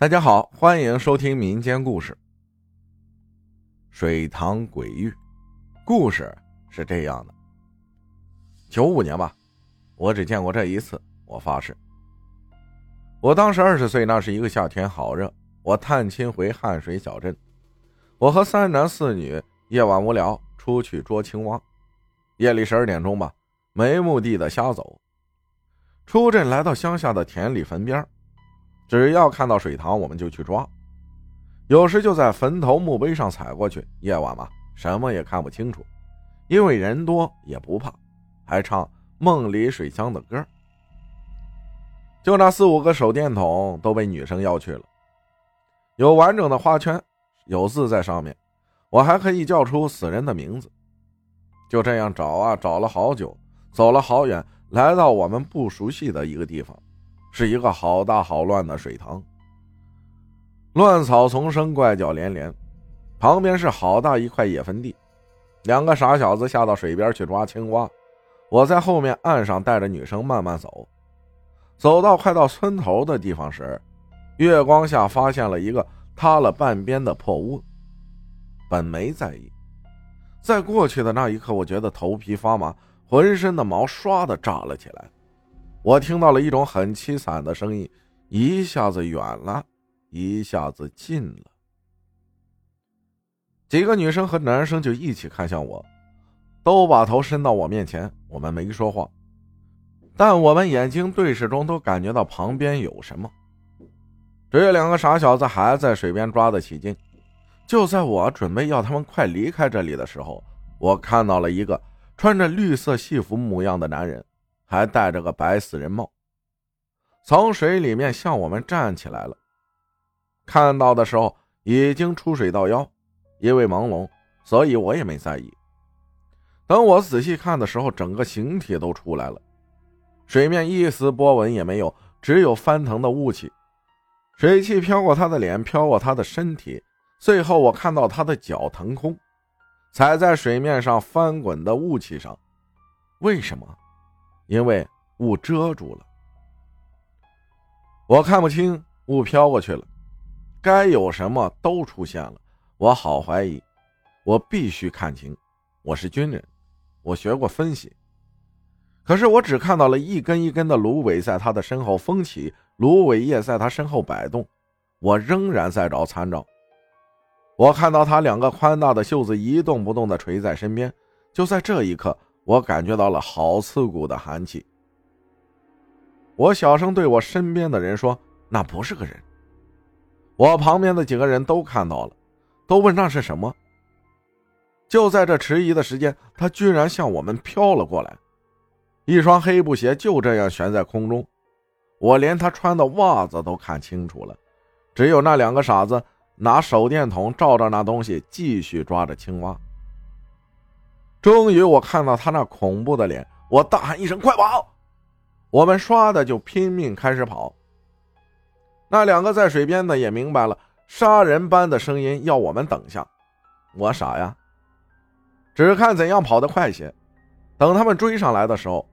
大家好，欢迎收听民间故事《水塘鬼域》。故事是这样的：九五年吧，我只见过这一次。我发誓，我当时二十岁，那是一个夏天，好热。我探亲回汉水小镇，我和三男四女夜晚无聊，出去捉青蛙。夜里十二点钟吧，没目的的瞎走，出镇来到乡下的田里坟边只要看到水塘，我们就去抓。有时就在坟头墓碑上踩过去。夜晚嘛，什么也看不清楚，因为人多也不怕，还唱梦里水乡的歌。就那四五个手电筒都被女生要去了，有完整的花圈，有字在上面，我还可以叫出死人的名字。就这样找啊找了好久，走了好远，来到我们不熟悉的一个地方。是一个好大好乱的水塘，乱草丛生，怪叫连连。旁边是好大一块野坟地，两个傻小子下到水边去抓青蛙。我在后面岸上带着女生慢慢走，走到快到村头的地方时，月光下发现了一个塌了半边的破屋。本没在意，在过去的那一刻，我觉得头皮发麻，浑身的毛唰的炸了起来。我听到了一种很凄惨的声音，一下子远了，一下子近了。几个女生和男生就一起看向我，都把头伸到我面前。我们没说话，但我们眼睛对视中都感觉到旁边有什么。只有两个傻小子还在水边抓得起劲。就在我准备要他们快离开这里的时候，我看到了一个穿着绿色戏服模样的男人。还戴着个白死人帽，从水里面向我们站起来了。看到的时候已经出水到腰，因为朦胧，所以我也没在意。等我仔细看的时候，整个形体都出来了，水面一丝波纹也没有，只有翻腾的雾气，水汽飘过他的脸，飘过他的身体，最后我看到他的脚腾空，踩在水面上翻滚的雾气上。为什么？因为雾遮住了，我看不清，雾飘过去了，该有什么都出现了。我好怀疑，我必须看清。我是军人，我学过分析。可是我只看到了一根一根的芦苇在他的身后风起，芦苇叶在他身后摆动。我仍然在找参照。我看到他两个宽大的袖子一动不动地垂在身边。就在这一刻。我感觉到了好刺骨的寒气。我小声对我身边的人说：“那不是个人。”我旁边的几个人都看到了，都问那是什么。就在这迟疑的时间，他居然向我们飘了过来，一双黑布鞋就这样悬在空中。我连他穿的袜子都看清楚了，只有那两个傻子拿手电筒照着那东西，继续抓着青蛙。终于，我看到他那恐怖的脸，我大喊一声：“快跑！”我们唰的就拼命开始跑。那两个在水边的也明白了，杀人般的声音要我们等下。我傻呀，只看怎样跑得快些。等他们追上来的时候，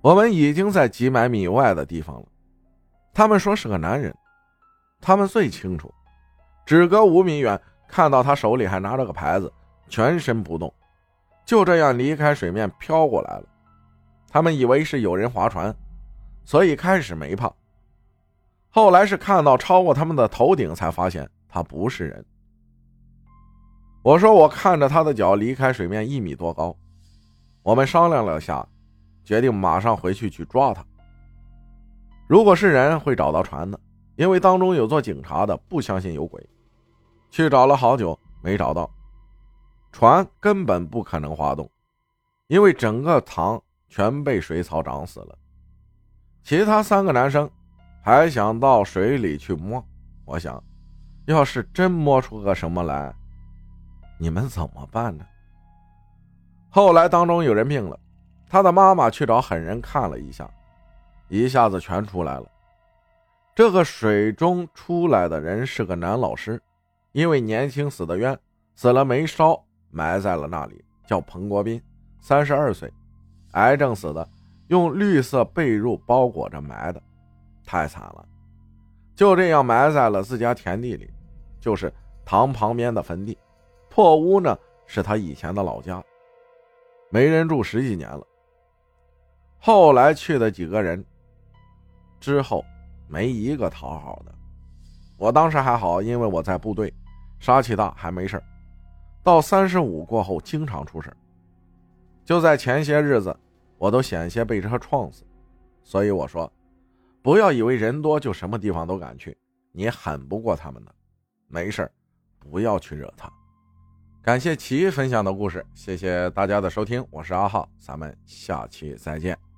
我们已经在几百米外的地方了。他们说是个男人，他们最清楚。只隔五米远，看到他手里还拿着个牌子，全身不动。就这样离开水面飘过来了，他们以为是有人划船，所以开始没怕。后来是看到超过他们的头顶，才发现他不是人。我说我看着他的脚离开水面一米多高，我们商量了下，决定马上回去去抓他。如果是人会找到船的，因为当中有做警察的不相信有鬼，去找了好久没找到。船根本不可能滑动，因为整个塘全被水草长死了。其他三个男生还想到水里去摸，我想，要是真摸出个什么来，你们怎么办呢？后来当中有人病了，他的妈妈去找狠人看了一下，一下子全出来了。这个水中出来的人是个男老师，因为年轻死的冤，死了没烧。埋在了那里，叫彭国斌，三十二岁，癌症死的，用绿色被褥包裹着埋的，太惨了。就这样埋在了自家田地里，就是塘旁边的坟地。破屋呢，是他以前的老家，没人住十几年了。后来去的几个人，之后没一个讨好的。我当时还好，因为我在部队，杀气大，还没事到三十五过后，经常出事就在前些日子，我都险些被车撞死。所以我说，不要以为人多就什么地方都敢去，你狠不过他们的。没事不要去惹他。感谢齐分享的故事，谢谢大家的收听，我是阿浩，咱们下期再见。